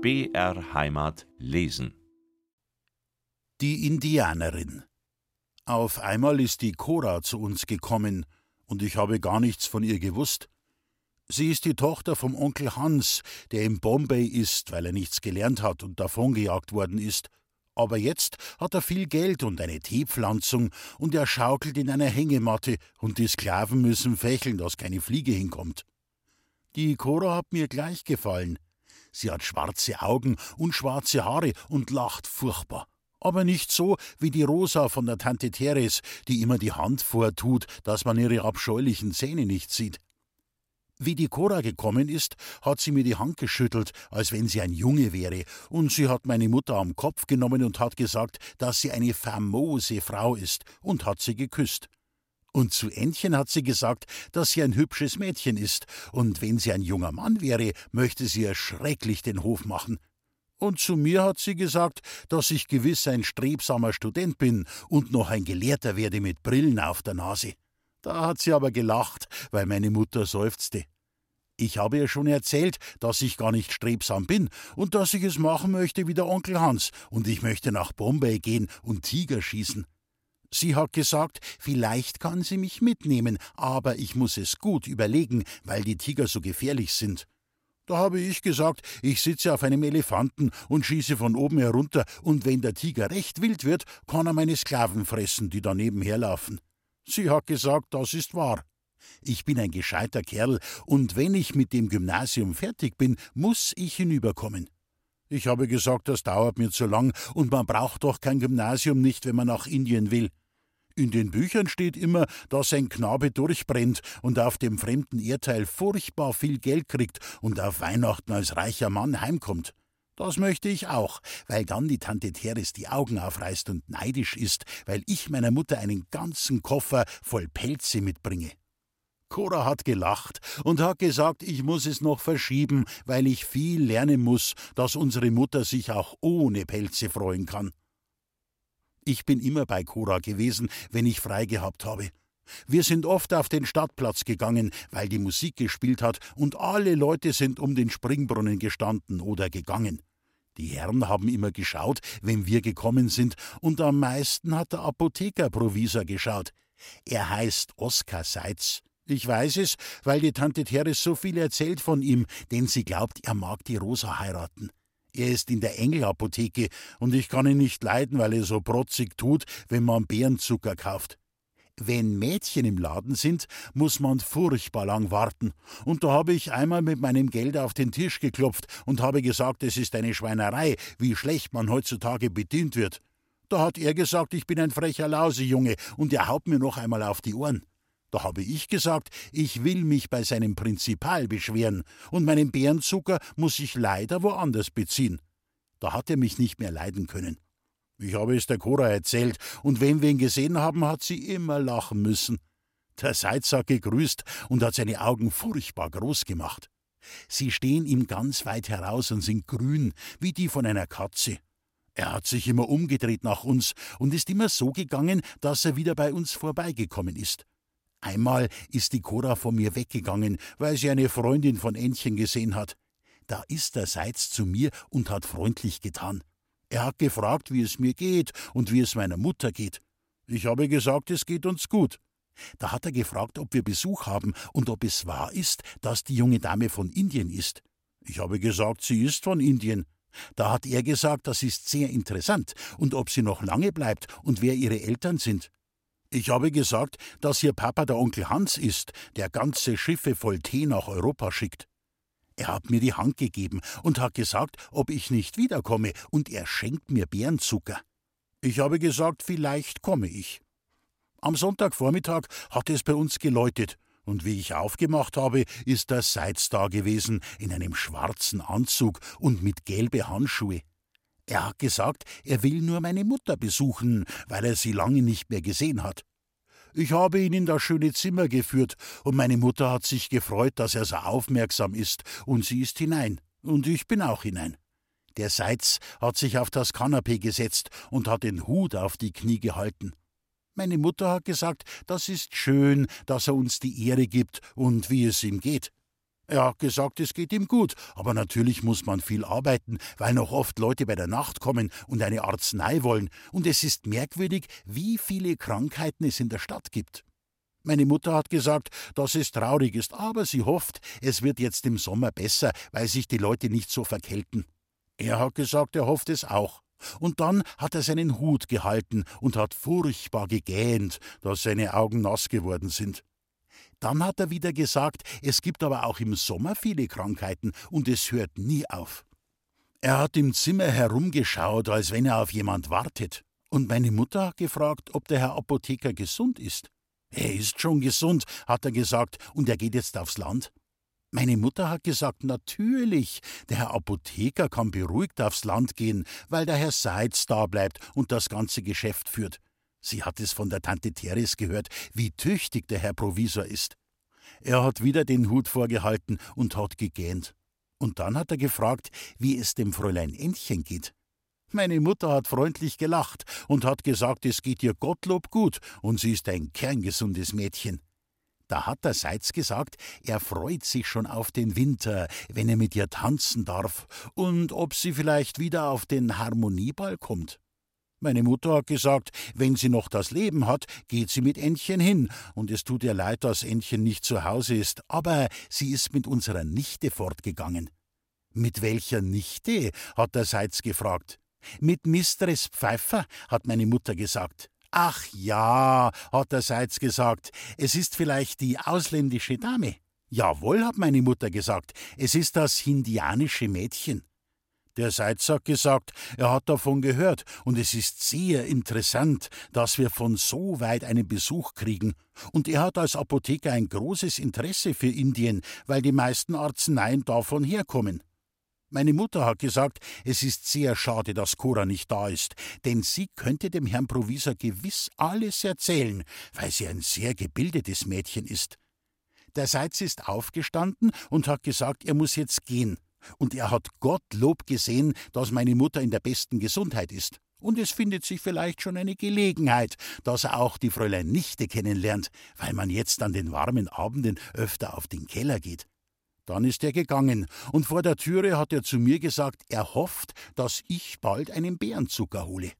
BR Heimat lesen. Die Indianerin. Auf einmal ist die Cora zu uns gekommen, und ich habe gar nichts von ihr gewusst. Sie ist die Tochter vom Onkel Hans, der in Bombay ist, weil er nichts gelernt hat und davongejagt worden ist. Aber jetzt hat er viel Geld und eine Teepflanzung und er schaukelt in einer Hängematte und die Sklaven müssen fächeln, dass keine Fliege hinkommt. Die Cora hat mir gleich gefallen. Sie hat schwarze Augen und schwarze Haare und lacht furchtbar. Aber nicht so wie die Rosa von der Tante Teres, die immer die Hand vortut, dass man ihre abscheulichen Zähne nicht sieht. Wie die Cora gekommen ist, hat sie mir die Hand geschüttelt, als wenn sie ein Junge wäre, und sie hat meine Mutter am Kopf genommen und hat gesagt, dass sie eine famose Frau ist, und hat sie geküsst. Und zu Entchen hat sie gesagt, dass sie ein hübsches Mädchen ist, und wenn sie ein junger Mann wäre, möchte sie ihr schrecklich den Hof machen. Und zu mir hat sie gesagt, dass ich gewiss ein strebsamer Student bin und noch ein Gelehrter werde mit Brillen auf der Nase. Da hat sie aber gelacht, weil meine Mutter seufzte. Ich habe ihr schon erzählt, dass ich gar nicht strebsam bin und dass ich es machen möchte wie der Onkel Hans, und ich möchte nach Bombay gehen und Tiger schießen. Sie hat gesagt, vielleicht kann sie mich mitnehmen, aber ich muss es gut überlegen, weil die Tiger so gefährlich sind. Da habe ich gesagt, ich sitze auf einem Elefanten und schieße von oben herunter, und wenn der Tiger recht wild wird, kann er meine Sklaven fressen, die daneben herlaufen. Sie hat gesagt, das ist wahr. Ich bin ein gescheiter Kerl, und wenn ich mit dem Gymnasium fertig bin, muss ich hinüberkommen. Ich habe gesagt, das dauert mir zu lang, und man braucht doch kein Gymnasium nicht, wenn man nach Indien will. In den Büchern steht immer, dass ein Knabe durchbrennt und auf dem fremden Erdteil furchtbar viel Geld kriegt und auf Weihnachten als reicher Mann heimkommt. Das möchte ich auch, weil dann die Tante Teres die Augen aufreißt und neidisch ist, weil ich meiner Mutter einen ganzen Koffer voll Pelze mitbringe. Cora hat gelacht und hat gesagt, ich muss es noch verschieben, weil ich viel lernen muss, dass unsere Mutter sich auch ohne Pelze freuen kann. Ich bin immer bei Cora gewesen, wenn ich frei gehabt habe. Wir sind oft auf den Stadtplatz gegangen, weil die Musik gespielt hat, und alle Leute sind um den Springbrunnen gestanden oder gegangen. Die Herren haben immer geschaut, wenn wir gekommen sind, und am meisten hat der Apothekerprovisor geschaut. Er heißt Oskar Seitz. Ich weiß es, weil die Tante Teres so viel erzählt von ihm, denn sie glaubt, er mag die Rosa heiraten. Er ist in der Engelapotheke und ich kann ihn nicht leiden, weil er so protzig tut, wenn man Bärenzucker kauft. Wenn Mädchen im Laden sind, muss man furchtbar lang warten. Und da habe ich einmal mit meinem Geld auf den Tisch geklopft und habe gesagt, es ist eine Schweinerei, wie schlecht man heutzutage bedient wird. Da hat er gesagt, ich bin ein frecher Lausejunge und er haut mir noch einmal auf die Ohren. Da habe ich gesagt, ich will mich bei seinem Prinzipal beschweren, und meinen Bärenzucker muss ich leider woanders beziehen. Da hat er mich nicht mehr leiden können. Ich habe es der Cora erzählt, und wenn wir ihn gesehen haben, hat sie immer lachen müssen. Der Seitz hat gegrüßt und hat seine Augen furchtbar groß gemacht. Sie stehen ihm ganz weit heraus und sind grün, wie die von einer Katze. Er hat sich immer umgedreht nach uns und ist immer so gegangen, dass er wieder bei uns vorbeigekommen ist. Einmal ist die Cora von mir weggegangen, weil sie eine Freundin von Entchen gesehen hat. Da ist der Seitz zu mir und hat freundlich getan. Er hat gefragt, wie es mir geht und wie es meiner Mutter geht. Ich habe gesagt, es geht uns gut. Da hat er gefragt, ob wir Besuch haben und ob es wahr ist, dass die junge Dame von Indien ist. Ich habe gesagt, sie ist von Indien. Da hat er gesagt, das ist sehr interessant und ob sie noch lange bleibt und wer ihre Eltern sind. Ich habe gesagt, dass Ihr Papa der Onkel Hans ist, der ganze Schiffe voll Tee nach Europa schickt. Er hat mir die Hand gegeben und hat gesagt, ob ich nicht wiederkomme, und er schenkt mir Bärenzucker. Ich habe gesagt, vielleicht komme ich. Am Sonntagvormittag hat es bei uns geläutet, und wie ich aufgemacht habe, ist der Seitz da gewesen, in einem schwarzen Anzug und mit gelbe Handschuhe. Er hat gesagt, er will nur meine Mutter besuchen, weil er sie lange nicht mehr gesehen hat. Ich habe ihn in das schöne Zimmer geführt, und meine Mutter hat sich gefreut, dass er so aufmerksam ist, und sie ist hinein, und ich bin auch hinein. Der Seitz hat sich auf das Kanapee gesetzt und hat den Hut auf die Knie gehalten. Meine Mutter hat gesagt, das ist schön, dass er uns die Ehre gibt und wie es ihm geht. Er hat gesagt, es geht ihm gut, aber natürlich muss man viel arbeiten, weil noch oft Leute bei der Nacht kommen und eine Arznei wollen, und es ist merkwürdig, wie viele Krankheiten es in der Stadt gibt. Meine Mutter hat gesagt, dass es traurig ist, aber sie hofft, es wird jetzt im Sommer besser, weil sich die Leute nicht so verkälten. Er hat gesagt, er hofft es auch. Und dann hat er seinen Hut gehalten und hat furchtbar gegähnt, dass seine Augen nass geworden sind. Dann hat er wieder gesagt, es gibt aber auch im Sommer viele Krankheiten und es hört nie auf. Er hat im Zimmer herumgeschaut, als wenn er auf jemand wartet. Und meine Mutter hat gefragt, ob der Herr Apotheker gesund ist. Er ist schon gesund, hat er gesagt, und er geht jetzt aufs Land. Meine Mutter hat gesagt, natürlich, der Herr Apotheker kann beruhigt aufs Land gehen, weil der Herr Seitz da bleibt und das ganze Geschäft führt. Sie hat es von der Tante Teres gehört, wie tüchtig der Herr Provisor ist. Er hat wieder den Hut vorgehalten und hat gegähnt. Und dann hat er gefragt, wie es dem Fräulein Entchen geht. Meine Mutter hat freundlich gelacht und hat gesagt, es geht ihr Gottlob gut und sie ist ein kerngesundes Mädchen. Da hat der Seitz gesagt, er freut sich schon auf den Winter, wenn er mit ihr tanzen darf und ob sie vielleicht wieder auf den Harmonieball kommt. Meine Mutter hat gesagt, wenn sie noch das Leben hat, geht sie mit Entchen hin, und es tut ihr leid, dass Entchen nicht zu Hause ist, aber sie ist mit unserer Nichte fortgegangen. Mit welcher Nichte? hat der Seitz gefragt. Mit Mistress Pfeiffer, hat meine Mutter gesagt. Ach ja, hat der Seitz gesagt, es ist vielleicht die ausländische Dame. Jawohl, hat meine Mutter gesagt, es ist das hindianische Mädchen. Der Seitz hat gesagt, er hat davon gehört, und es ist sehr interessant, dass wir von so weit einen Besuch kriegen. Und er hat als Apotheker ein großes Interesse für Indien, weil die meisten Arzneien davon herkommen. Meine Mutter hat gesagt, es ist sehr schade, dass Cora nicht da ist, denn sie könnte dem Herrn Provisor gewiss alles erzählen, weil sie ein sehr gebildetes Mädchen ist. Der Seitz ist aufgestanden und hat gesagt, er muss jetzt gehen. Und er hat Gottlob gesehen, dass meine Mutter in der besten Gesundheit ist. Und es findet sich vielleicht schon eine Gelegenheit, dass er auch die Fräulein Nichte kennenlernt, weil man jetzt an den warmen Abenden öfter auf den Keller geht. Dann ist er gegangen, und vor der Türe hat er zu mir gesagt, er hofft, dass ich bald einen Bärenzucker hole.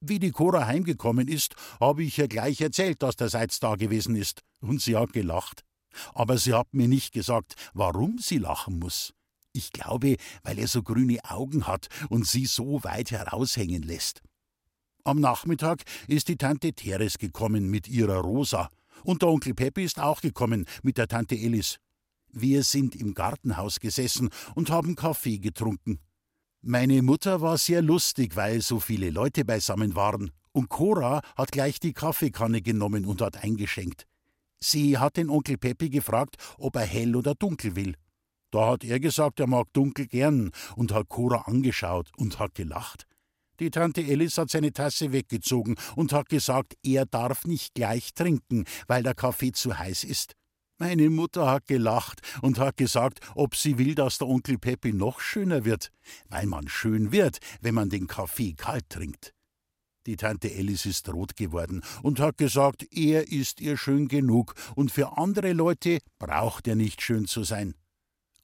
Wie die Cora heimgekommen ist, habe ich ihr gleich erzählt, dass der Seitz da gewesen ist, und sie hat gelacht. Aber sie hat mir nicht gesagt, warum sie lachen muss. Ich glaube, weil er so grüne Augen hat und sie so weit heraushängen lässt. Am Nachmittag ist die Tante Teres gekommen mit ihrer Rosa, und der Onkel Peppi ist auch gekommen mit der Tante Elis. Wir sind im Gartenhaus gesessen und haben Kaffee getrunken. Meine Mutter war sehr lustig, weil so viele Leute beisammen waren, und Cora hat gleich die Kaffeekanne genommen und hat eingeschenkt. Sie hat den Onkel Peppi gefragt, ob er hell oder dunkel will. Da hat er gesagt, er mag dunkel gern und hat Cora angeschaut und hat gelacht. Die Tante Alice hat seine Tasse weggezogen und hat gesagt, er darf nicht gleich trinken, weil der Kaffee zu heiß ist. Meine Mutter hat gelacht und hat gesagt, ob sie will, dass der Onkel Peppi noch schöner wird, weil man schön wird, wenn man den Kaffee kalt trinkt. Die Tante Alice ist rot geworden und hat gesagt, er ist ihr schön genug und für andere Leute braucht er nicht schön zu sein.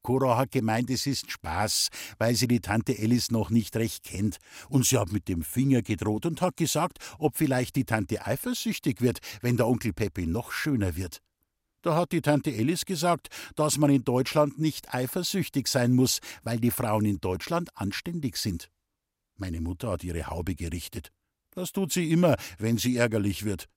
Cora hat gemeint, es ist Spaß, weil sie die Tante Alice noch nicht recht kennt, und sie hat mit dem Finger gedroht und hat gesagt, ob vielleicht die Tante eifersüchtig wird, wenn der Onkel Peppi noch schöner wird. Da hat die Tante Alice gesagt, dass man in Deutschland nicht eifersüchtig sein muss, weil die Frauen in Deutschland anständig sind. Meine Mutter hat ihre Haube gerichtet. Das tut sie immer, wenn sie ärgerlich wird.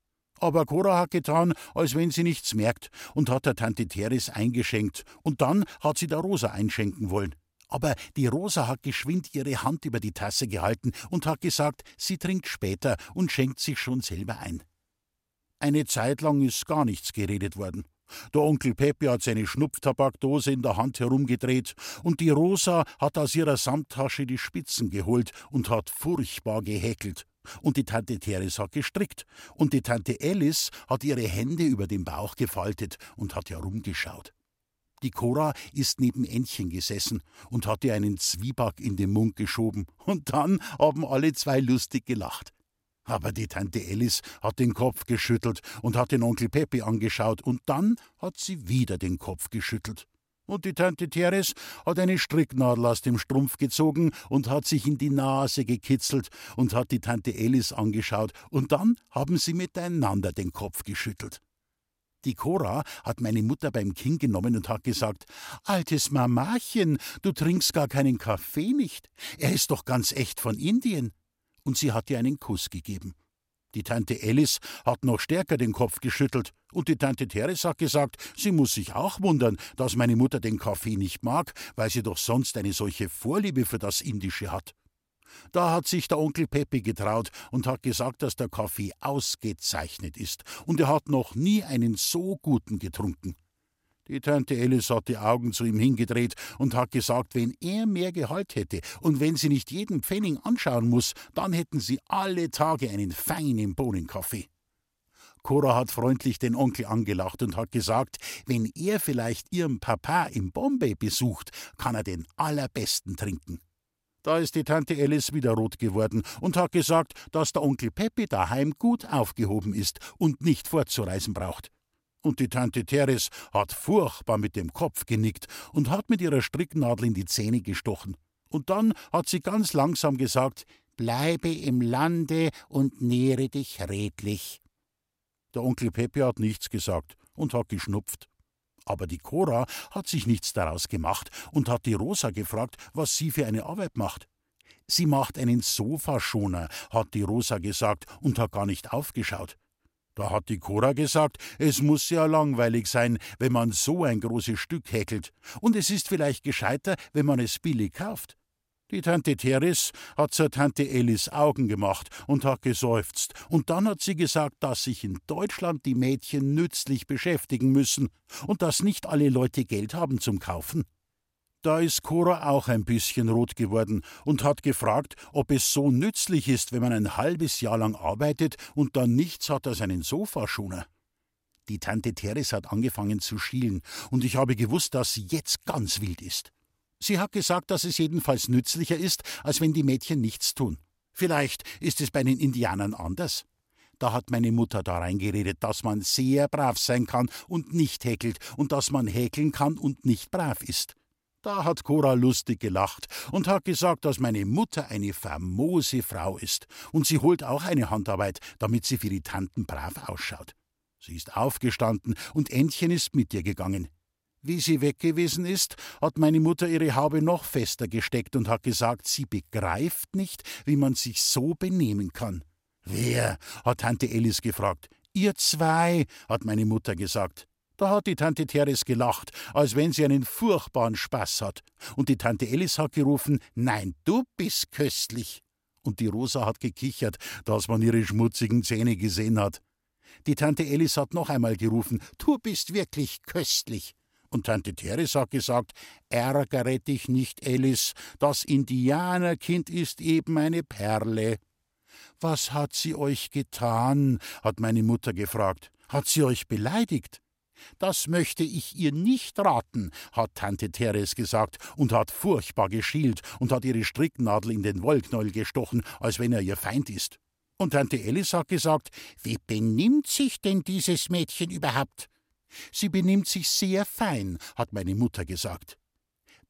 Aber Cora hat getan, als wenn sie nichts merkt, und hat der Tante Teres eingeschenkt, und dann hat sie der Rosa einschenken wollen. Aber die Rosa hat geschwind ihre Hand über die Tasse gehalten und hat gesagt, sie trinkt später und schenkt sich schon selber ein. Eine Zeit lang ist gar nichts geredet worden. Der Onkel Peppi hat seine Schnupftabakdose in der Hand herumgedreht und die Rosa hat aus ihrer Samttasche die Spitzen geholt und hat furchtbar gehäkelt. Und die Tante Teres hat gestrickt und die Tante Alice hat ihre Hände über den Bauch gefaltet und hat herumgeschaut. Die Cora ist neben Entchen gesessen und hat ihr einen Zwieback in den Mund geschoben, und dann haben alle zwei lustig gelacht. Aber die Tante Alice hat den Kopf geschüttelt und hat den Onkel Peppi angeschaut, und dann hat sie wieder den Kopf geschüttelt. Und die Tante Teres hat eine Stricknadel aus dem Strumpf gezogen und hat sich in die Nase gekitzelt und hat die Tante Elis angeschaut, und dann haben sie miteinander den Kopf geschüttelt. Die Cora hat meine Mutter beim Kinn genommen und hat gesagt: Altes Mamachen, du trinkst gar keinen Kaffee nicht. Er ist doch ganz echt von Indien. Und sie hat ihr einen Kuss gegeben. Die Tante Alice hat noch stärker den Kopf geschüttelt, und die Tante Therese hat gesagt, sie muss sich auch wundern, dass meine Mutter den Kaffee nicht mag, weil sie doch sonst eine solche Vorliebe für das Indische hat. Da hat sich der Onkel Peppi getraut und hat gesagt, dass der Kaffee ausgezeichnet ist, und er hat noch nie einen so guten getrunken. Die Tante Alice hat die Augen zu ihm hingedreht und hat gesagt, wenn er mehr Gehalt hätte und wenn sie nicht jeden Pfennig anschauen muss, dann hätten sie alle Tage einen feinen Bohnenkaffee. Cora hat freundlich den Onkel angelacht und hat gesagt, wenn er vielleicht ihren Papa in Bombay besucht, kann er den allerbesten trinken. Da ist die Tante Alice wieder rot geworden und hat gesagt, dass der Onkel Peppi daheim gut aufgehoben ist und nicht fortzureisen braucht und die Tante Teres hat furchtbar mit dem Kopf genickt und hat mit ihrer Stricknadel in die Zähne gestochen. Und dann hat sie ganz langsam gesagt: Bleibe im Lande und nähre dich redlich. Der Onkel Pepe hat nichts gesagt und hat geschnupft. Aber die Cora hat sich nichts daraus gemacht und hat die Rosa gefragt, was sie für eine Arbeit macht. Sie macht einen Sofaschoner, hat die Rosa gesagt und hat gar nicht aufgeschaut. Da hat die Cora gesagt, es muss ja langweilig sein, wenn man so ein großes Stück häkelt, und es ist vielleicht gescheiter, wenn man es billig kauft. Die Tante Teres hat zur Tante Elis Augen gemacht und hat geseufzt, und dann hat sie gesagt, dass sich in Deutschland die Mädchen nützlich beschäftigen müssen und dass nicht alle Leute Geld haben zum Kaufen. Da ist Cora auch ein bisschen rot geworden und hat gefragt, ob es so nützlich ist, wenn man ein halbes Jahr lang arbeitet und dann nichts hat als einen Sofaschoner. Die Tante Teres hat angefangen zu schielen, und ich habe gewusst, dass sie jetzt ganz wild ist. Sie hat gesagt, dass es jedenfalls nützlicher ist, als wenn die Mädchen nichts tun. Vielleicht ist es bei den Indianern anders. Da hat meine Mutter da reingeredet, dass man sehr brav sein kann und nicht häkelt und dass man häkeln kann und nicht brav ist. Da hat Cora lustig gelacht und hat gesagt, dass meine Mutter eine famose Frau ist und sie holt auch eine Handarbeit, damit sie für die Tanten brav ausschaut. Sie ist aufgestanden und Entchen ist mit ihr gegangen. Wie sie weg gewesen ist, hat meine Mutter ihre Haube noch fester gesteckt und hat gesagt, sie begreift nicht, wie man sich so benehmen kann. Wer? hat Tante Ellis gefragt. Ihr zwei, hat meine Mutter gesagt. Da hat die Tante Teres gelacht, als wenn sie einen furchtbaren Spaß hat. Und die Tante Ellis hat gerufen: Nein, du bist köstlich. Und die Rosa hat gekichert, dass man ihre schmutzigen Zähne gesehen hat. Die Tante Ellis hat noch einmal gerufen: Du bist wirklich köstlich. Und Tante Teres hat gesagt: Ärgere dich nicht, Alice, das Indianerkind ist eben eine Perle. Was hat sie euch getan? hat meine Mutter gefragt. Hat sie euch beleidigt? Das möchte ich ihr nicht raten, hat Tante Therese gesagt und hat furchtbar geschielt und hat ihre Stricknadel in den Wollknäuel gestochen, als wenn er ihr Feind ist. Und Tante Alice hat gesagt, wie benimmt sich denn dieses Mädchen überhaupt? Sie benimmt sich sehr fein, hat meine Mutter gesagt.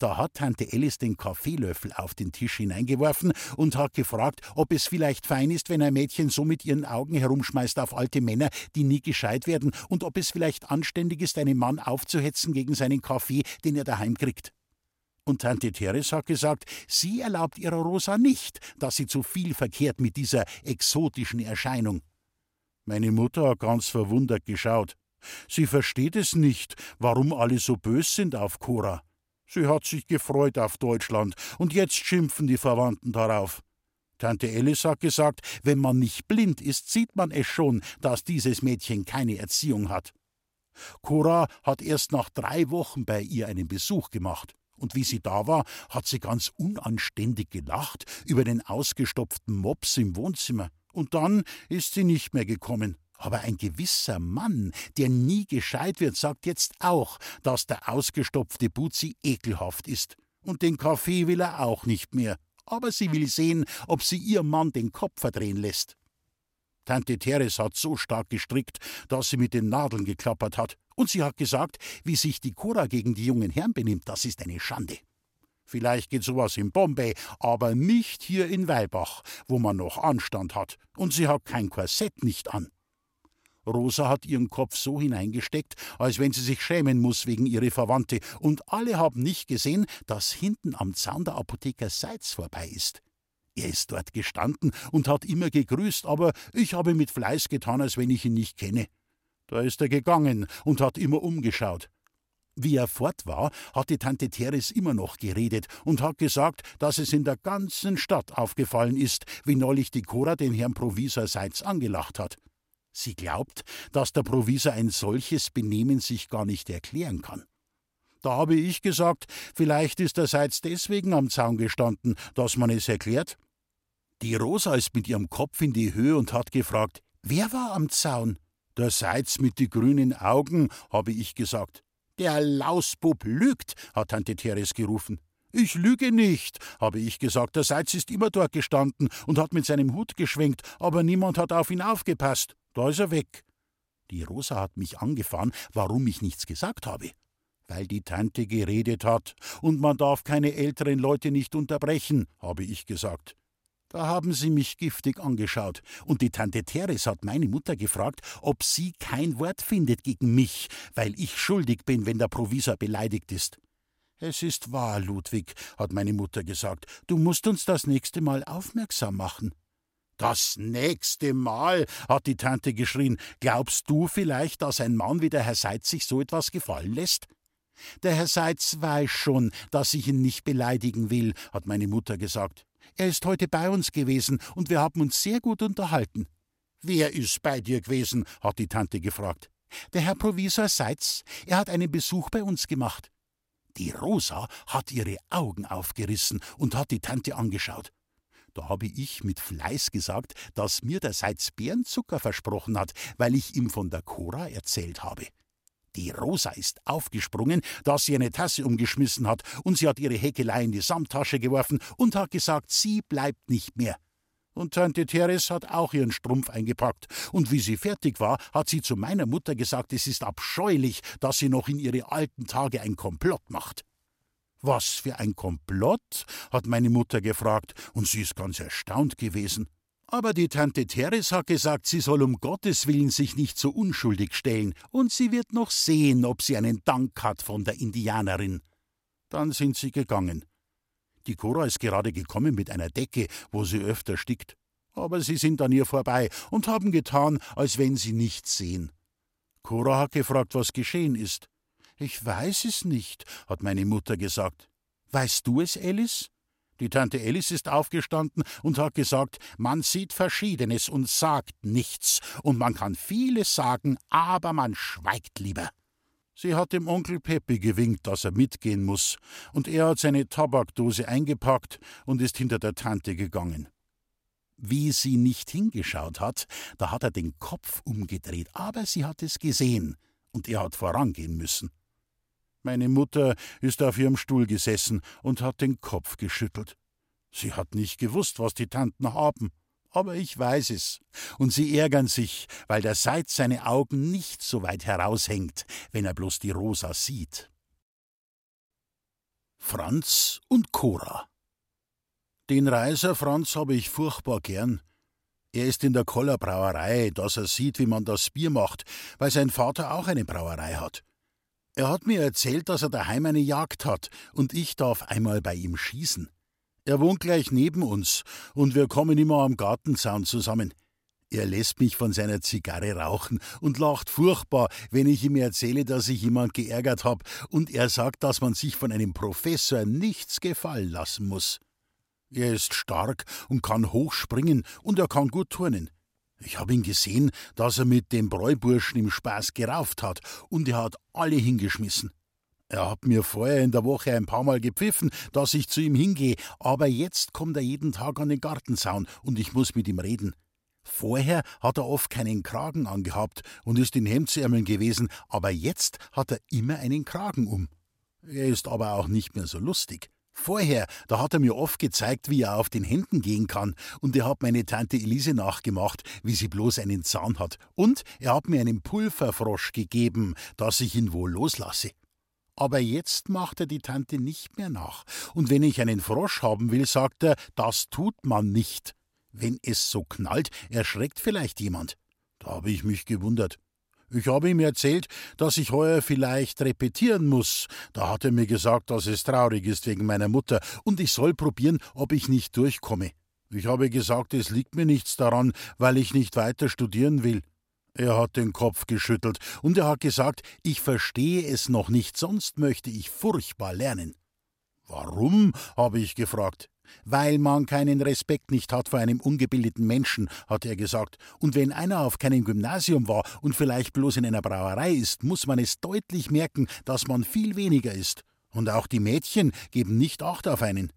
Da hat Tante Alice den Kaffeelöffel auf den Tisch hineingeworfen und hat gefragt, ob es vielleicht fein ist, wenn ein Mädchen so mit ihren Augen herumschmeißt auf alte Männer, die nie gescheit werden, und ob es vielleicht anständig ist, einen Mann aufzuhetzen gegen seinen Kaffee, den er daheim kriegt. Und Tante Therese hat gesagt, sie erlaubt ihrer Rosa nicht, dass sie zu viel verkehrt mit dieser exotischen Erscheinung. Meine Mutter hat ganz verwundert geschaut. Sie versteht es nicht, warum alle so bös sind auf Cora. Sie hat sich gefreut auf Deutschland, und jetzt schimpfen die Verwandten darauf. Tante Alice hat gesagt, wenn man nicht blind ist, sieht man es schon, dass dieses Mädchen keine Erziehung hat. Cora hat erst nach drei Wochen bei ihr einen Besuch gemacht. Und wie sie da war, hat sie ganz unanständig gelacht über den ausgestopften Mops im Wohnzimmer. Und dann ist sie nicht mehr gekommen. Aber ein gewisser Mann, der nie gescheit wird, sagt jetzt auch, dass der ausgestopfte Buzi ekelhaft ist. Und den Kaffee will er auch nicht mehr. Aber sie will sehen, ob sie ihr Mann den Kopf verdrehen lässt. Tante Teres hat so stark gestrickt, dass sie mit den Nadeln geklappert hat, Und sie hat gesagt, wie sich die Cora gegen die jungen Herren benimmt, das ist eine Schande. Vielleicht geht sowas in Bombay, aber nicht hier in Weilbach, wo man noch Anstand hat. Und sie hat kein Korsett nicht an. Rosa hat ihren Kopf so hineingesteckt, als wenn sie sich schämen muss wegen ihrer Verwandte, und alle haben nicht gesehen, dass hinten am Zaun der Apotheker Seitz vorbei ist. Er ist dort gestanden und hat immer gegrüßt, aber ich habe mit Fleiß getan, als wenn ich ihn nicht kenne. Da ist er gegangen und hat immer umgeschaut. Wie er fort war, hat die Tante Teres immer noch geredet und hat gesagt, dass es in der ganzen Stadt aufgefallen ist, wie neulich die Cora den Herrn Provisor Seitz angelacht hat. Sie glaubt, dass der Provisor ein solches Benehmen sich gar nicht erklären kann. Da habe ich gesagt, vielleicht ist der Seitz deswegen am Zaun gestanden, dass man es erklärt. Die Rosa ist mit ihrem Kopf in die Höhe und hat gefragt, wer war am Zaun? Der Seitz mit die grünen Augen, habe ich gesagt. Der Lausbub lügt, hat Tante Teres gerufen. Ich lüge nicht, habe ich gesagt. Der Seitz ist immer dort gestanden und hat mit seinem Hut geschwenkt, aber niemand hat auf ihn aufgepasst. Da ist er weg. Die Rosa hat mich angefahren, warum ich nichts gesagt habe. Weil die Tante geredet hat, und man darf keine älteren Leute nicht unterbrechen, habe ich gesagt. Da haben sie mich giftig angeschaut, und die Tante Teres hat meine Mutter gefragt, ob sie kein Wort findet gegen mich, weil ich schuldig bin, wenn der Provisor beleidigt ist. Es ist wahr, Ludwig, hat meine Mutter gesagt, du musst uns das nächste Mal aufmerksam machen. Das nächste Mal, hat die Tante geschrien. Glaubst du vielleicht, dass ein Mann wie der Herr Seitz sich so etwas gefallen lässt? Der Herr Seitz weiß schon, dass ich ihn nicht beleidigen will, hat meine Mutter gesagt. Er ist heute bei uns gewesen und wir haben uns sehr gut unterhalten. Wer ist bei dir gewesen? hat die Tante gefragt. Der Herr Provisor Seitz. Er hat einen Besuch bei uns gemacht. Die Rosa hat ihre Augen aufgerissen und hat die Tante angeschaut. Da habe ich mit Fleiß gesagt, dass mir der Seitz Bärenzucker versprochen hat, weil ich ihm von der Cora erzählt habe. Die Rosa ist aufgesprungen, dass sie eine Tasse umgeschmissen hat, und sie hat ihre Häkelei in die Samttasche geworfen und hat gesagt, sie bleibt nicht mehr. Und Tante Teres hat auch ihren Strumpf eingepackt, und wie sie fertig war, hat sie zu meiner Mutter gesagt, es ist abscheulich, dass sie noch in ihre alten Tage ein Komplott macht. Was für ein Komplott? hat meine Mutter gefragt, und sie ist ganz erstaunt gewesen. Aber die Tante Teres hat gesagt, sie soll um Gottes Willen sich nicht so unschuldig stellen, und sie wird noch sehen, ob sie einen Dank hat von der Indianerin. Dann sind sie gegangen. Die Cora ist gerade gekommen mit einer Decke, wo sie öfter stickt. Aber sie sind an ihr vorbei und haben getan, als wenn sie nichts sehen. Cora hat gefragt, was geschehen ist. Ich weiß es nicht, hat meine Mutter gesagt. Weißt du es, Alice? Die Tante Alice ist aufgestanden und hat gesagt, man sieht Verschiedenes und sagt nichts, und man kann vieles sagen, aber man schweigt lieber. Sie hat dem Onkel Peppi gewinkt, dass er mitgehen muss, und er hat seine Tabakdose eingepackt und ist hinter der Tante gegangen. Wie sie nicht hingeschaut hat, da hat er den Kopf umgedreht, aber sie hat es gesehen, und er hat vorangehen müssen. Meine Mutter ist auf ihrem Stuhl gesessen und hat den Kopf geschüttelt. Sie hat nicht gewusst, was die Tanten haben, aber ich weiß es. Und sie ärgern sich, weil der Seid seine Augen nicht so weit heraushängt, wenn er bloß die Rosa sieht. Franz und Cora Den Reiser Franz habe ich furchtbar gern. Er ist in der Koller Brauerei, dass er sieht, wie man das Bier macht, weil sein Vater auch eine Brauerei hat. Er hat mir erzählt, dass er daheim eine Jagd hat, und ich darf einmal bei ihm schießen. Er wohnt gleich neben uns, und wir kommen immer am Gartenzaun zusammen. Er lässt mich von seiner Zigarre rauchen und lacht furchtbar, wenn ich ihm erzähle, dass ich jemand geärgert habe, und er sagt, dass man sich von einem Professor nichts gefallen lassen muss. Er ist stark und kann hochspringen, und er kann gut turnen. Ich habe ihn gesehen, dass er mit dem Bräuburschen im Spaß gerauft hat, und er hat alle hingeschmissen. Er hat mir vorher in der Woche ein paar Mal gepfiffen, dass ich zu ihm hingehe, aber jetzt kommt er jeden Tag an den Gartenzaun und ich muss mit ihm reden. Vorher hat er oft keinen Kragen angehabt und ist in Hemdsärmeln gewesen, aber jetzt hat er immer einen Kragen um. Er ist aber auch nicht mehr so lustig. Vorher, da hat er mir oft gezeigt, wie er auf den Händen gehen kann, und er hat meine Tante Elise nachgemacht, wie sie bloß einen Zahn hat, und er hat mir einen Pulverfrosch gegeben, dass ich ihn wohl loslasse. Aber jetzt macht er die Tante nicht mehr nach, und wenn ich einen Frosch haben will, sagt er, das tut man nicht. Wenn es so knallt, erschreckt vielleicht jemand. Da habe ich mich gewundert. Ich habe ihm erzählt, dass ich heuer vielleicht repetieren muss. Da hat er mir gesagt, dass es traurig ist wegen meiner Mutter und ich soll probieren, ob ich nicht durchkomme. Ich habe gesagt, es liegt mir nichts daran, weil ich nicht weiter studieren will. Er hat den Kopf geschüttelt und er hat gesagt, ich verstehe es noch nicht, sonst möchte ich furchtbar lernen. Warum? habe ich gefragt. Weil man keinen Respekt nicht hat vor einem ungebildeten Menschen, hat er gesagt. Und wenn einer auf keinem Gymnasium war und vielleicht bloß in einer Brauerei ist, muss man es deutlich merken, dass man viel weniger ist. Und auch die Mädchen geben nicht Acht auf einen.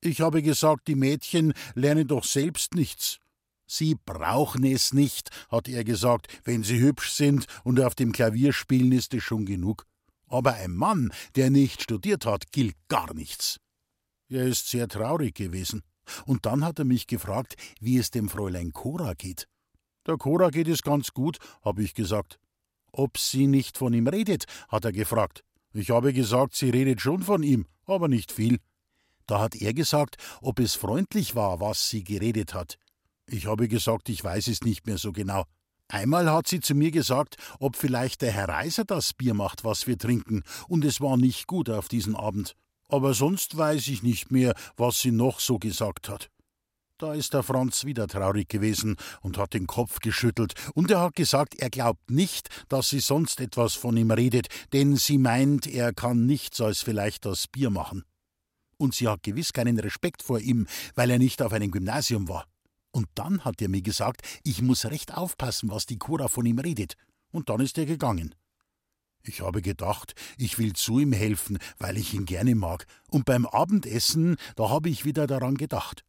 Ich habe gesagt, die Mädchen lernen doch selbst nichts. Sie brauchen es nicht, hat er gesagt, wenn sie hübsch sind und auf dem Klavier spielen ist es schon genug. Aber ein Mann, der nicht studiert hat, gilt gar nichts. Er ist sehr traurig gewesen. Und dann hat er mich gefragt, wie es dem Fräulein Cora geht. Der Cora geht es ganz gut, habe ich gesagt. Ob sie nicht von ihm redet, hat er gefragt. Ich habe gesagt, sie redet schon von ihm, aber nicht viel. Da hat er gesagt, ob es freundlich war, was sie geredet hat. Ich habe gesagt, ich weiß es nicht mehr so genau. Einmal hat sie zu mir gesagt, ob vielleicht der Herr Reiser das Bier macht, was wir trinken, und es war nicht gut auf diesen Abend aber sonst weiß ich nicht mehr, was sie noch so gesagt hat. Da ist der Franz wieder traurig gewesen und hat den Kopf geschüttelt, und er hat gesagt, er glaubt nicht, dass sie sonst etwas von ihm redet, denn sie meint, er kann nichts als vielleicht das Bier machen. Und sie hat gewiss keinen Respekt vor ihm, weil er nicht auf einem Gymnasium war. Und dann hat er mir gesagt, ich muss recht aufpassen, was die Cora von ihm redet. Und dann ist er gegangen. Ich habe gedacht, ich will zu ihm helfen, weil ich ihn gerne mag, und beim Abendessen, da habe ich wieder daran gedacht.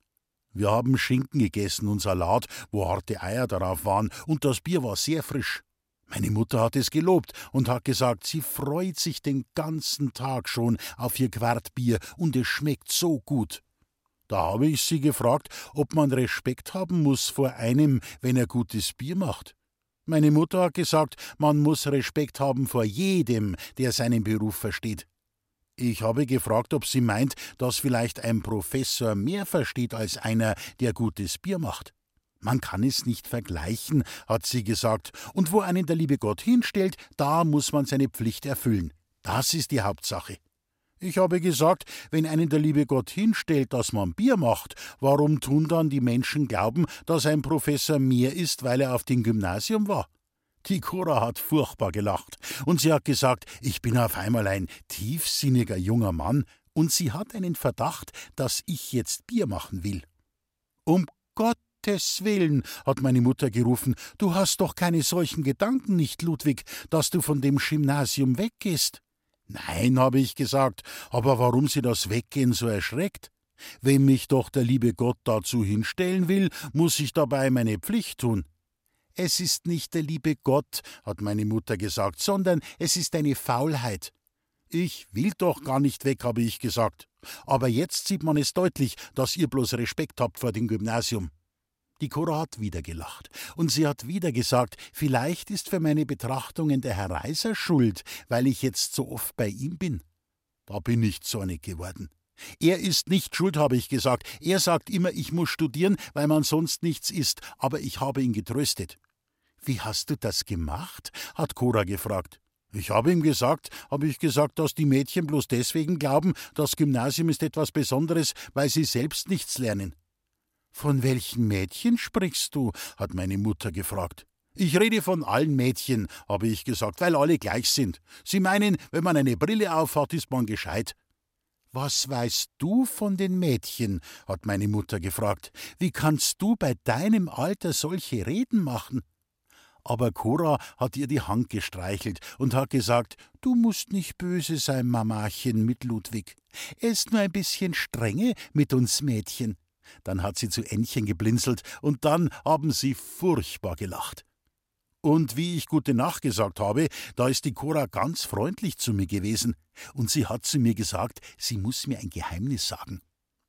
Wir haben Schinken gegessen und Salat, wo harte Eier darauf waren, und das Bier war sehr frisch. Meine Mutter hat es gelobt und hat gesagt, sie freut sich den ganzen Tag schon auf ihr Quart Bier und es schmeckt so gut. Da habe ich sie gefragt, ob man Respekt haben muss vor einem, wenn er gutes Bier macht. Meine Mutter hat gesagt, man muss Respekt haben vor jedem, der seinen Beruf versteht. Ich habe gefragt, ob sie meint, dass vielleicht ein Professor mehr versteht als einer, der gutes Bier macht. Man kann es nicht vergleichen, hat sie gesagt, und wo einen der liebe Gott hinstellt, da muss man seine Pflicht erfüllen. Das ist die Hauptsache. Ich habe gesagt, wenn einen der liebe Gott hinstellt, dass man Bier macht, warum tun dann die Menschen glauben, dass ein Professor mehr ist, weil er auf dem Gymnasium war? Die Cora hat furchtbar gelacht, und sie hat gesagt, ich bin auf einmal ein tiefsinniger junger Mann, und sie hat einen Verdacht, dass ich jetzt Bier machen will. Um Gottes Willen, hat meine Mutter gerufen, du hast doch keine solchen Gedanken nicht, Ludwig, dass du von dem Gymnasium weggehst. Nein, habe ich gesagt, aber warum sie das Weggehen so erschreckt? Wenn mich doch der liebe Gott dazu hinstellen will, muss ich dabei meine Pflicht tun. Es ist nicht der liebe Gott, hat meine Mutter gesagt, sondern es ist eine Faulheit. Ich will doch gar nicht weg, habe ich gesagt. Aber jetzt sieht man es deutlich, dass ihr bloß Respekt habt vor dem Gymnasium. Die Cora hat wieder gelacht, und sie hat wieder gesagt, vielleicht ist für meine Betrachtungen der Herr Reiser schuld, weil ich jetzt so oft bei ihm bin. Da bin ich zornig geworden. Er ist nicht schuld, habe ich gesagt. Er sagt immer, ich muss studieren, weil man sonst nichts ist, aber ich habe ihn getröstet. Wie hast du das gemacht? hat Cora gefragt. Ich habe ihm gesagt, habe ich gesagt, dass die Mädchen bloß deswegen glauben, das Gymnasium ist etwas Besonderes, weil sie selbst nichts lernen. Von welchen Mädchen sprichst du? hat meine Mutter gefragt. Ich rede von allen Mädchen, habe ich gesagt, weil alle gleich sind. Sie meinen, wenn man eine Brille aufhat, ist man gescheit. Was weißt du von den Mädchen? hat meine Mutter gefragt. Wie kannst du bei deinem Alter solche Reden machen? Aber Cora hat ihr die Hand gestreichelt und hat gesagt, du musst nicht böse sein, Mamachen, mit Ludwig. Er ist nur ein bisschen strenge mit uns Mädchen. Dann hat sie zu Ännchen geblinzelt und dann haben sie furchtbar gelacht. Und wie ich gute Nacht gesagt habe, da ist die Cora ganz freundlich zu mir gewesen. Und sie hat zu mir gesagt, sie muss mir ein Geheimnis sagen.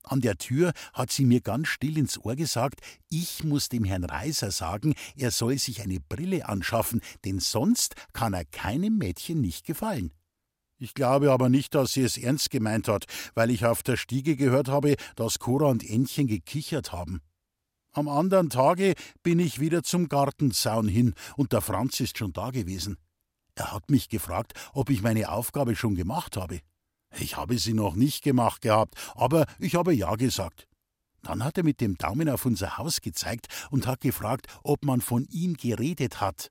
An der Tür hat sie mir ganz still ins Ohr gesagt, ich muss dem Herrn Reiser sagen, er soll sich eine Brille anschaffen, denn sonst kann er keinem Mädchen nicht gefallen. Ich glaube aber nicht, dass sie es ernst gemeint hat, weil ich auf der Stiege gehört habe, dass Cora und Ännchen gekichert haben. Am anderen Tage bin ich wieder zum Gartenzaun hin und der Franz ist schon da gewesen. Er hat mich gefragt, ob ich meine Aufgabe schon gemacht habe. Ich habe sie noch nicht gemacht gehabt, aber ich habe ja gesagt. Dann hat er mit dem Daumen auf unser Haus gezeigt und hat gefragt, ob man von ihm geredet hat.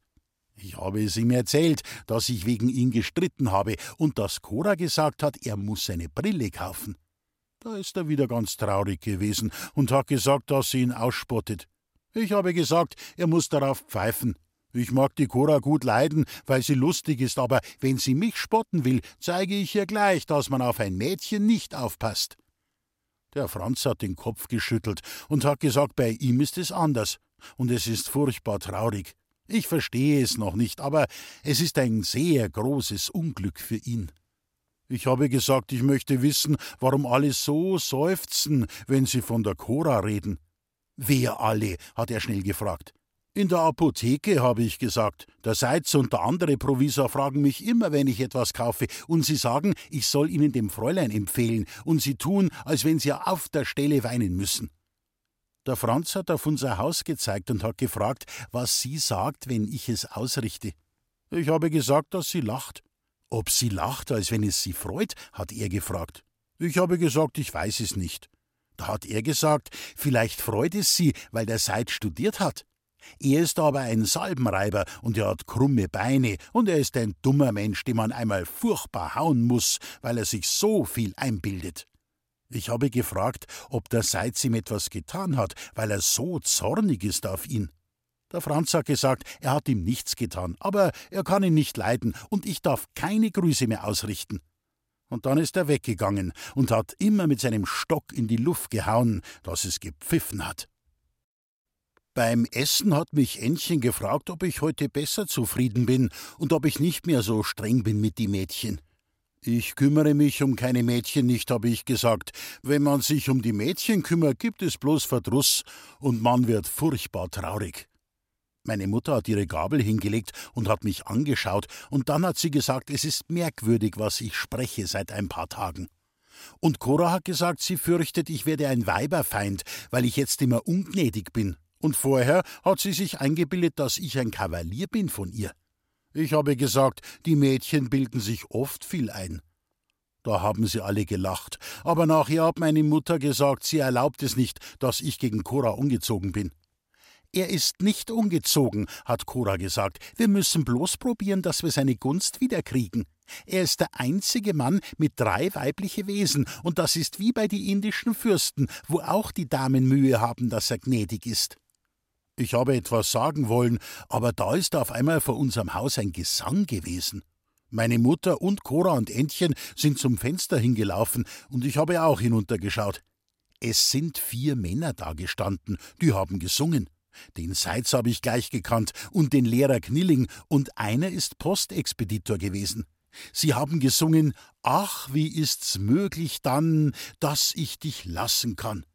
Ich habe es ihm erzählt, dass ich wegen ihn gestritten habe und dass Cora gesagt hat, er muss seine Brille kaufen. Da ist er wieder ganz traurig gewesen und hat gesagt, dass sie ihn ausspottet. Ich habe gesagt, er muss darauf pfeifen. Ich mag die Cora gut leiden, weil sie lustig ist, aber wenn sie mich spotten will, zeige ich ihr gleich, dass man auf ein Mädchen nicht aufpasst. Der Franz hat den Kopf geschüttelt und hat gesagt, bei ihm ist es anders, und es ist furchtbar traurig. Ich verstehe es noch nicht, aber es ist ein sehr großes Unglück für ihn. Ich habe gesagt, ich möchte wissen, warum alle so seufzen, wenn sie von der Cora reden. Wer alle? hat er schnell gefragt. In der Apotheke, habe ich gesagt. Der Seitz und der andere Provisor fragen mich immer, wenn ich etwas kaufe, und sie sagen, ich soll ihnen dem Fräulein empfehlen, und sie tun, als wenn sie auf der Stelle weinen müssen. Der Franz hat auf unser Haus gezeigt und hat gefragt, was sie sagt, wenn ich es ausrichte. Ich habe gesagt, dass sie lacht. Ob sie lacht, als wenn es sie freut, hat er gefragt. Ich habe gesagt, ich weiß es nicht. Da hat er gesagt, vielleicht freut es sie, weil der Seid studiert hat. Er ist aber ein Salbenreiber und er hat krumme Beine und er ist ein dummer Mensch, den man einmal furchtbar hauen muss, weil er sich so viel einbildet. Ich habe gefragt, ob der Seitz ihm etwas getan hat, weil er so zornig ist auf ihn. Der Franz hat gesagt, er hat ihm nichts getan, aber er kann ihn nicht leiden und ich darf keine Grüße mehr ausrichten. Und dann ist er weggegangen und hat immer mit seinem Stock in die Luft gehauen, dass es gepfiffen hat. Beim Essen hat mich Ännchen gefragt, ob ich heute besser zufrieden bin und ob ich nicht mehr so streng bin mit die Mädchen. Ich kümmere mich um keine Mädchen nicht, habe ich gesagt. Wenn man sich um die Mädchen kümmert, gibt es bloß Verdruss und man wird furchtbar traurig. Meine Mutter hat ihre Gabel hingelegt und hat mich angeschaut, und dann hat sie gesagt, es ist merkwürdig, was ich spreche seit ein paar Tagen. Und Cora hat gesagt, sie fürchtet, ich werde ein Weiberfeind, weil ich jetzt immer ungnädig bin. Und vorher hat sie sich eingebildet, dass ich ein Kavalier bin von ihr. Ich habe gesagt, die Mädchen bilden sich oft viel ein. Da haben sie alle gelacht, aber nachher hat meine Mutter gesagt, sie erlaubt es nicht, dass ich gegen Cora umgezogen bin. Er ist nicht ungezogen, hat Cora gesagt. Wir müssen bloß probieren, dass wir seine Gunst wiederkriegen. Er ist der einzige Mann mit drei weibliche Wesen, und das ist wie bei die indischen Fürsten, wo auch die Damen Mühe haben, dass er gnädig ist. Ich habe etwas sagen wollen, aber da ist auf einmal vor unserem Haus ein Gesang gewesen. Meine Mutter und Cora und Entchen sind zum Fenster hingelaufen, und ich habe auch hinuntergeschaut. Es sind vier Männer da gestanden, die haben gesungen. Den Seitz habe ich gleich gekannt und den Lehrer Knilling und einer ist Postexpeditor gewesen. Sie haben gesungen Ach, wie ist's möglich dann, dass ich dich lassen kann.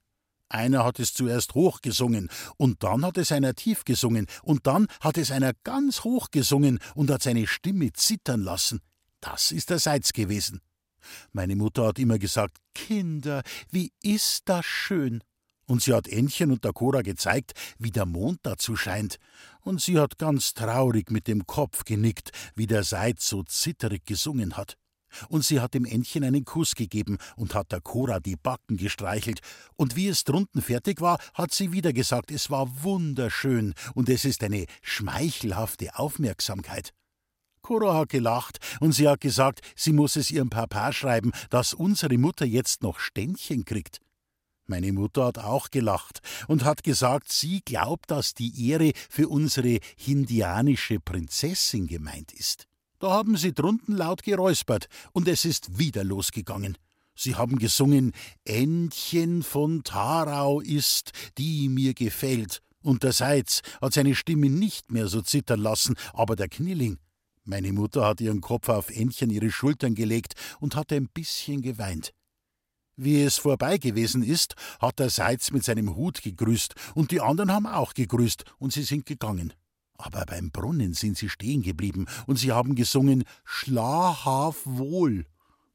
Einer hat es zuerst hoch gesungen, und dann hat es einer tief gesungen, und dann hat es einer ganz hoch gesungen und hat seine Stimme zittern lassen. Das ist der Seitz gewesen. Meine Mutter hat immer gesagt, Kinder, wie ist das schön und sie hat Ännchen und der Cora gezeigt, wie der Mond dazu scheint, und sie hat ganz traurig mit dem Kopf genickt, wie der Seid so zitterig gesungen hat. Und sie hat dem Ännchen einen Kuss gegeben und hat der Cora die Backen gestreichelt, und wie es drunten fertig war, hat sie wieder gesagt, es war wunderschön und es ist eine schmeichelhafte Aufmerksamkeit. Cora hat gelacht und sie hat gesagt, sie muss es ihrem Papa schreiben, dass unsere Mutter jetzt noch Ständchen kriegt. Meine Mutter hat auch gelacht und hat gesagt, sie glaubt, dass die Ehre für unsere hindianische Prinzessin gemeint ist. Da haben sie drunten laut geräuspert und es ist wieder losgegangen. Sie haben gesungen Entchen von Tarau ist, die mir gefällt, Und der Seitz hat seine Stimme nicht mehr so zittern lassen, aber der Knilling. Meine Mutter hat ihren Kopf auf Ännchen ihre Schultern gelegt und hat ein bisschen geweint. Wie es vorbei gewesen ist, hat der Seitz mit seinem Hut gegrüßt, und die anderen haben auch gegrüßt, und sie sind gegangen. Aber beim Brunnen sind sie stehen geblieben, und sie haben gesungen Schlafhaft wohl.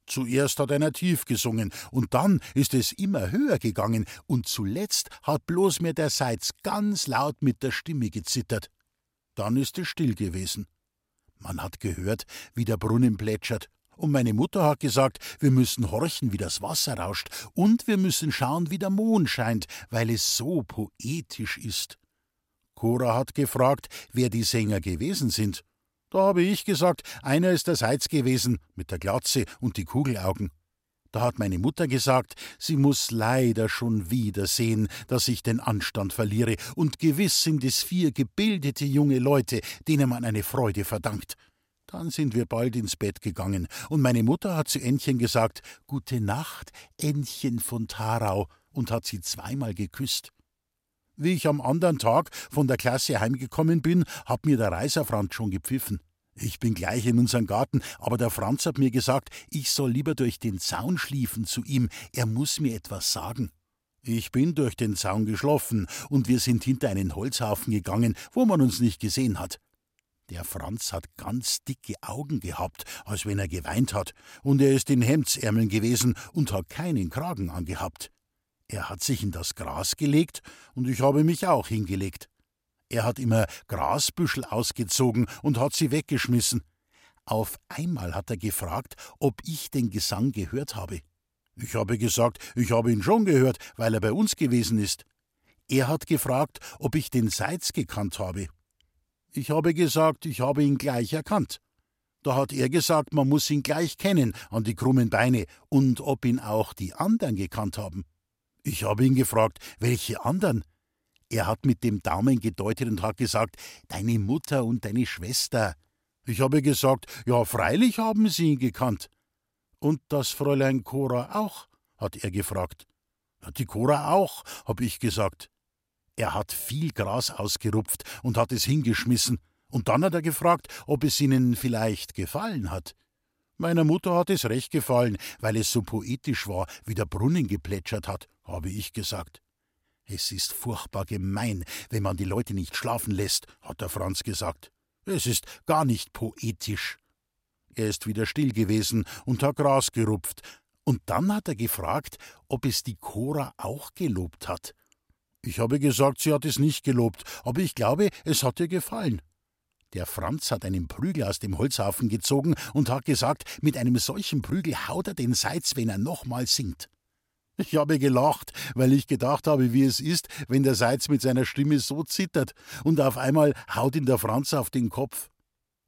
Zuerst hat einer tief gesungen, und dann ist es immer höher gegangen, und zuletzt hat bloß mehr der Seitz ganz laut mit der Stimme gezittert. Dann ist es still gewesen. Man hat gehört, wie der Brunnen plätschert, und meine Mutter hat gesagt, wir müssen horchen, wie das Wasser rauscht, und wir müssen schauen, wie der Mond scheint, weil es so poetisch ist. Cora hat gefragt, wer die Sänger gewesen sind. Da habe ich gesagt, einer ist der Seitz gewesen, mit der Glatze und die Kugelaugen. Da hat meine Mutter gesagt, sie muss leider schon wieder sehen, dass ich den Anstand verliere, und gewiss sind es vier gebildete junge Leute, denen man eine Freude verdankt. Dann sind wir bald ins Bett gegangen, und meine Mutter hat zu Ännchen gesagt, Gute Nacht, Ännchen von Tarau, und hat sie zweimal geküsst. Wie ich am anderen Tag von der Klasse heimgekommen bin, hat mir der Reiser Franz schon gepfiffen. Ich bin gleich in unseren Garten, aber der Franz hat mir gesagt, ich soll lieber durch den Zaun schliefen zu ihm, er muss mir etwas sagen. Ich bin durch den Zaun geschlafen, und wir sind hinter einen Holzhaufen gegangen, wo man uns nicht gesehen hat. Der Franz hat ganz dicke Augen gehabt, als wenn er geweint hat, und er ist in Hemdsärmeln gewesen und hat keinen Kragen angehabt. Er hat sich in das Gras gelegt, und ich habe mich auch hingelegt. Er hat immer Grasbüschel ausgezogen und hat sie weggeschmissen. Auf einmal hat er gefragt, ob ich den Gesang gehört habe. Ich habe gesagt, ich habe ihn schon gehört, weil er bei uns gewesen ist. Er hat gefragt, ob ich den Seitz gekannt habe. Ich habe gesagt, ich habe ihn gleich erkannt. Da hat er gesagt, man muss ihn gleich kennen an die krummen Beine und ob ihn auch die anderen gekannt haben. Ich habe ihn gefragt, welche anderen? Er hat mit dem Daumen gedeutet und hat gesagt, deine Mutter und deine Schwester. Ich habe gesagt, ja, freilich haben sie ihn gekannt. Und das Fräulein Cora auch? hat er gefragt. Ja, die Cora auch, habe ich gesagt. Er hat viel Gras ausgerupft und hat es hingeschmissen, und dann hat er gefragt, ob es ihnen vielleicht gefallen hat. Meiner Mutter hat es recht gefallen, weil es so poetisch war, wie der Brunnen geplätschert hat, habe ich gesagt. Es ist furchtbar gemein, wenn man die Leute nicht schlafen lässt, hat der Franz gesagt. Es ist gar nicht poetisch. Er ist wieder still gewesen und hat Gras gerupft, und dann hat er gefragt, ob es die Cora auch gelobt hat. Ich habe gesagt, sie hat es nicht gelobt, aber ich glaube, es hat ihr gefallen. Der Franz hat einen Prügel aus dem Holzhaufen gezogen und hat gesagt, mit einem solchen Prügel haut er den Seitz, wenn er nochmal singt. Ich habe gelacht, weil ich gedacht habe, wie es ist, wenn der Seitz mit seiner Stimme so zittert, und auf einmal haut ihn der Franz auf den Kopf.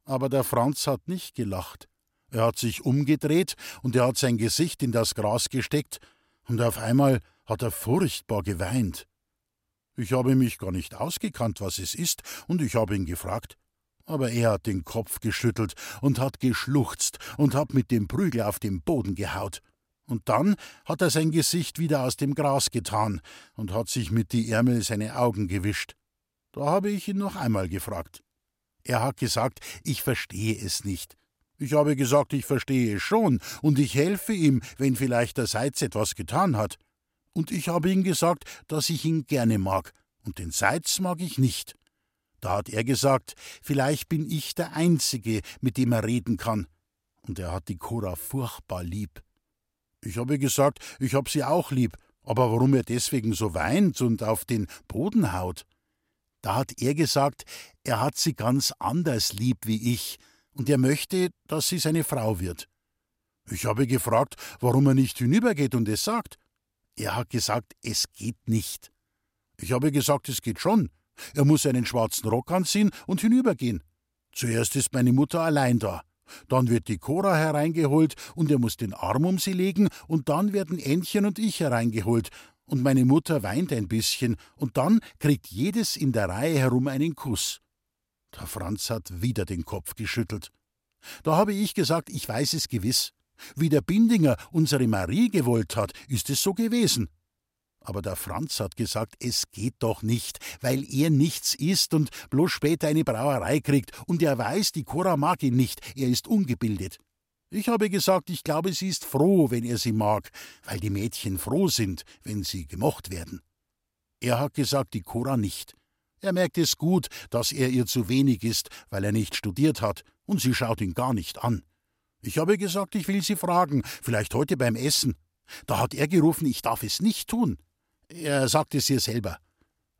Aber der Franz hat nicht gelacht. Er hat sich umgedreht und er hat sein Gesicht in das Gras gesteckt, und auf einmal hat er furchtbar geweint. Ich habe mich gar nicht ausgekannt, was es ist, und ich habe ihn gefragt. Aber er hat den Kopf geschüttelt und hat geschluchzt und hat mit dem Prügel auf den Boden gehaut. Und dann hat er sein Gesicht wieder aus dem Gras getan und hat sich mit die Ärmel seine Augen gewischt. Da habe ich ihn noch einmal gefragt. Er hat gesagt, ich verstehe es nicht. Ich habe gesagt, ich verstehe es schon, und ich helfe ihm, wenn vielleicht der Seitz etwas getan hat und ich habe ihm gesagt, dass ich ihn gerne mag, und den Seitz mag ich nicht. Da hat er gesagt, vielleicht bin ich der Einzige, mit dem er reden kann, und er hat die Cora furchtbar lieb. Ich habe gesagt, ich hab sie auch lieb, aber warum er deswegen so weint und auf den Boden haut? Da hat er gesagt, er hat sie ganz anders lieb wie ich, und er möchte, dass sie seine Frau wird. Ich habe gefragt, warum er nicht hinübergeht und es sagt. Er hat gesagt, es geht nicht. Ich habe gesagt, es geht schon. Er muss einen schwarzen Rock anziehen und hinübergehen. Zuerst ist meine Mutter allein da. Dann wird die Cora hereingeholt und er muss den Arm um sie legen und dann werden Ännchen und ich hereingeholt und meine Mutter weint ein bisschen und dann kriegt jedes in der Reihe herum einen Kuss. Der Franz hat wieder den Kopf geschüttelt. Da habe ich gesagt, ich weiß es gewiss. Wie der Bindinger unsere Marie gewollt hat, ist es so gewesen. Aber der Franz hat gesagt, es geht doch nicht, weil er nichts isst und bloß später eine Brauerei kriegt, und er weiß, die Cora mag ihn nicht, er ist ungebildet. Ich habe gesagt, ich glaube, sie ist froh, wenn er sie mag, weil die Mädchen froh sind, wenn sie gemocht werden. Er hat gesagt, die Cora nicht. Er merkt es gut, dass er ihr zu wenig ist, weil er nicht studiert hat, und sie schaut ihn gar nicht an. Ich habe gesagt, ich will sie fragen, vielleicht heute beim Essen. Da hat er gerufen, ich darf es nicht tun. Er sagt es ihr selber.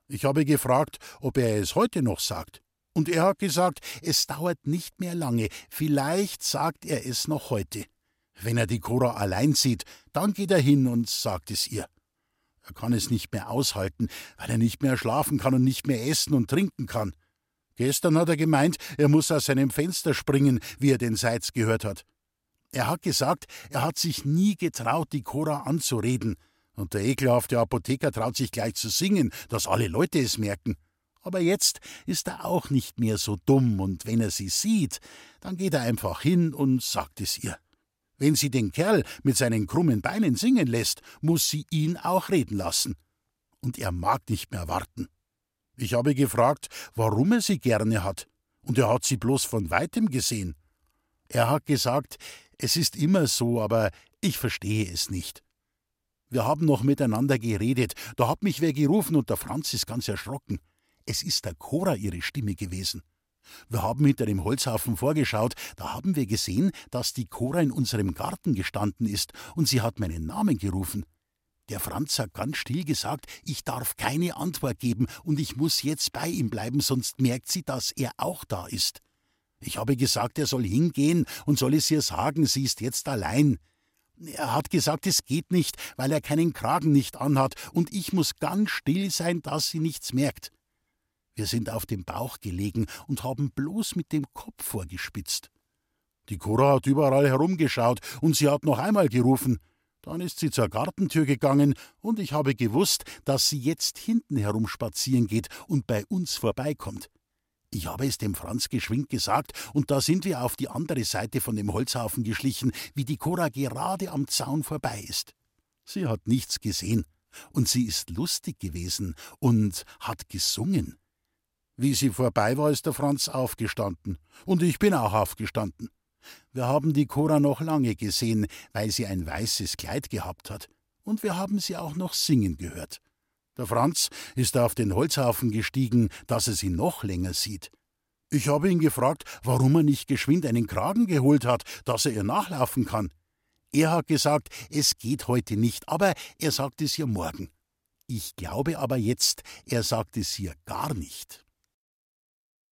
Ich habe gefragt, ob er es heute noch sagt. Und er hat gesagt, es dauert nicht mehr lange, vielleicht sagt er es noch heute. Wenn er die Cora allein sieht, dann geht er hin und sagt es ihr. Er kann es nicht mehr aushalten, weil er nicht mehr schlafen kann und nicht mehr essen und trinken kann. Gestern hat er gemeint, er muss aus seinem Fenster springen, wie er den Seitz gehört hat. Er hat gesagt, er hat sich nie getraut, die Cora anzureden, und der ekelhafte Apotheker traut sich gleich zu singen, dass alle Leute es merken. Aber jetzt ist er auch nicht mehr so dumm, und wenn er sie sieht, dann geht er einfach hin und sagt es ihr. Wenn sie den Kerl mit seinen krummen Beinen singen lässt, muss sie ihn auch reden lassen. Und er mag nicht mehr warten. Ich habe gefragt, warum er sie gerne hat, und er hat sie bloß von weitem gesehen. Er hat gesagt, es ist immer so, aber ich verstehe es nicht. Wir haben noch miteinander geredet, da hat mich wer gerufen und der Franz ist ganz erschrocken. Es ist der Cora ihre Stimme gewesen. Wir haben hinter dem Holzhaufen vorgeschaut, da haben wir gesehen, dass die Cora in unserem Garten gestanden ist, und sie hat meinen Namen gerufen. Der Franz hat ganz still gesagt, ich darf keine Antwort geben und ich muss jetzt bei ihm bleiben, sonst merkt sie, dass er auch da ist. Ich habe gesagt, er soll hingehen und soll es ihr sagen, sie ist jetzt allein. Er hat gesagt, es geht nicht, weil er keinen Kragen nicht anhat, und ich muss ganz still sein, dass sie nichts merkt. Wir sind auf dem Bauch gelegen und haben bloß mit dem Kopf vorgespitzt. Die Cora hat überall herumgeschaut und sie hat noch einmal gerufen. Dann ist sie zur Gartentür gegangen und ich habe gewusst, dass sie jetzt hinten herumspazieren geht und bei uns vorbeikommt. Ich habe es dem Franz geschwind gesagt, und da sind wir auf die andere Seite von dem Holzhaufen geschlichen, wie die Cora gerade am Zaun vorbei ist. Sie hat nichts gesehen, und sie ist lustig gewesen und hat gesungen. Wie sie vorbei war, ist der Franz aufgestanden. Und ich bin auch aufgestanden. Wir haben die Cora noch lange gesehen, weil sie ein weißes Kleid gehabt hat. Und wir haben sie auch noch singen gehört. Der Franz ist auf den Holzhaufen gestiegen, dass er sie noch länger sieht. Ich habe ihn gefragt, warum er nicht geschwind einen Kragen geholt hat, dass er ihr nachlaufen kann. Er hat gesagt, es geht heute nicht, aber er sagt es ihr morgen. Ich glaube aber jetzt, er sagt es ihr gar nicht.